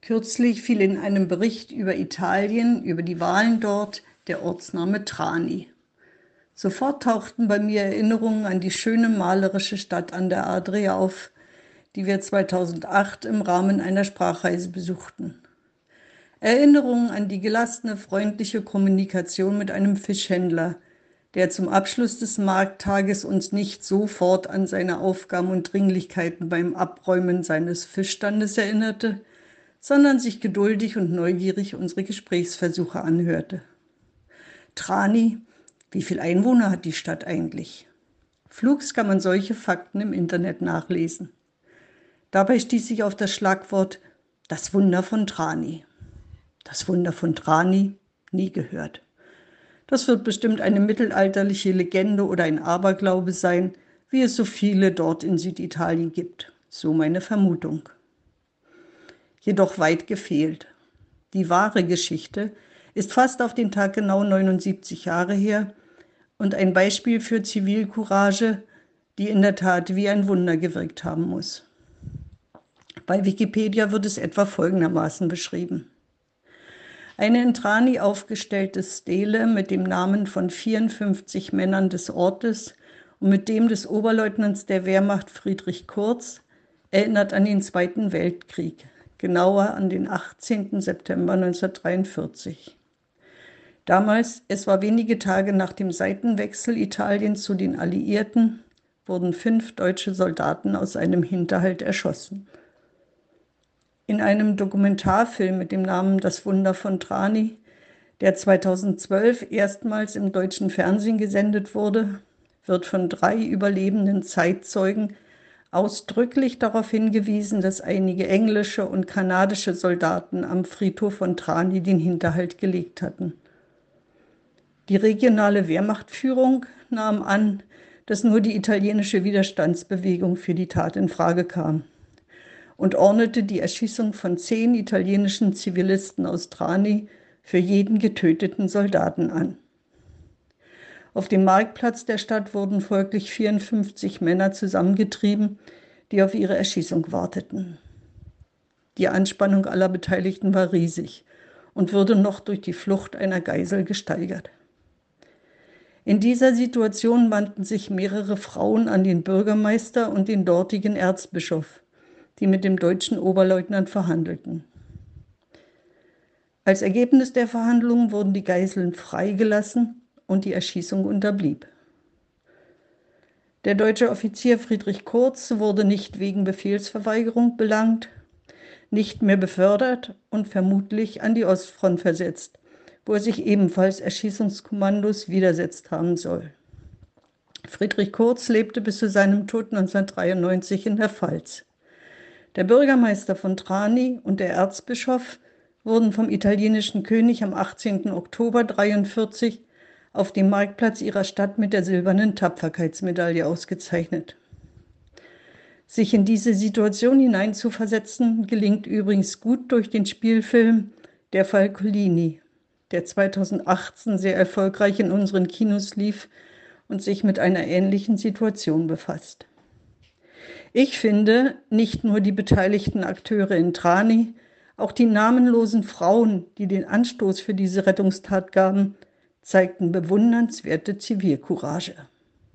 Kürzlich fiel in einem Bericht über Italien, über die Wahlen dort, der Ortsname Trani. Sofort tauchten bei mir Erinnerungen an die schöne malerische Stadt an der Adria auf, die wir 2008 im Rahmen einer Sprachreise besuchten. Erinnerungen an die gelassene, freundliche Kommunikation mit einem Fischhändler, der zum Abschluss des Markttages uns nicht sofort an seine Aufgaben und Dringlichkeiten beim Abräumen seines Fischstandes erinnerte, sondern sich geduldig und neugierig unsere Gesprächsversuche anhörte. Trani, wie viele Einwohner hat die Stadt eigentlich? Flugs kann man solche Fakten im Internet nachlesen. Dabei stieß ich auf das Schlagwort das Wunder von Trani. Das Wunder von Trani nie gehört. Das wird bestimmt eine mittelalterliche Legende oder ein Aberglaube sein, wie es so viele dort in Süditalien gibt. So meine Vermutung. Jedoch weit gefehlt. Die wahre Geschichte ist fast auf den Tag genau 79 Jahre her und ein Beispiel für Zivilcourage, die in der Tat wie ein Wunder gewirkt haben muss. Bei Wikipedia wird es etwa folgendermaßen beschrieben. Eine in Trani aufgestellte Stele mit dem Namen von 54 Männern des Ortes und mit dem des Oberleutnants der Wehrmacht Friedrich Kurz erinnert an den Zweiten Weltkrieg, genauer an den 18. September 1943. Damals, es war wenige Tage nach dem Seitenwechsel Italiens zu den Alliierten, wurden fünf deutsche Soldaten aus einem Hinterhalt erschossen. In einem Dokumentarfilm mit dem Namen Das Wunder von Trani, der 2012 erstmals im deutschen Fernsehen gesendet wurde, wird von drei überlebenden Zeitzeugen ausdrücklich darauf hingewiesen, dass einige englische und kanadische Soldaten am Friedhof von Trani den Hinterhalt gelegt hatten. Die regionale Wehrmachtführung nahm an, dass nur die italienische Widerstandsbewegung für die Tat in Frage kam und ordnete die Erschießung von zehn italienischen Zivilisten aus Trani für jeden getöteten Soldaten an. Auf dem Marktplatz der Stadt wurden folglich 54 Männer zusammengetrieben, die auf ihre Erschießung warteten. Die Anspannung aller Beteiligten war riesig und wurde noch durch die Flucht einer Geisel gesteigert. In dieser Situation wandten sich mehrere Frauen an den Bürgermeister und den dortigen Erzbischof, die mit dem deutschen Oberleutnant verhandelten. Als Ergebnis der Verhandlungen wurden die Geiseln freigelassen und die Erschießung unterblieb. Der deutsche Offizier Friedrich Kurz wurde nicht wegen Befehlsverweigerung belangt, nicht mehr befördert und vermutlich an die Ostfront versetzt, wo er sich ebenfalls Erschießungskommandos widersetzt haben soll. Friedrich Kurz lebte bis zu seinem Tod 1993 in der Pfalz. Der Bürgermeister von Trani und der Erzbischof wurden vom italienischen König am 18. Oktober 1943 auf dem Marktplatz ihrer Stadt mit der silbernen Tapferkeitsmedaille ausgezeichnet. Sich in diese Situation hineinzuversetzen, gelingt übrigens gut durch den Spielfilm Der Falcolini, der 2018 sehr erfolgreich in unseren Kinos lief und sich mit einer ähnlichen Situation befasst. Ich finde, nicht nur die beteiligten Akteure in Trani, auch die namenlosen Frauen, die den Anstoß für diese Rettungstat gaben, zeigten bewundernswerte Zivilcourage.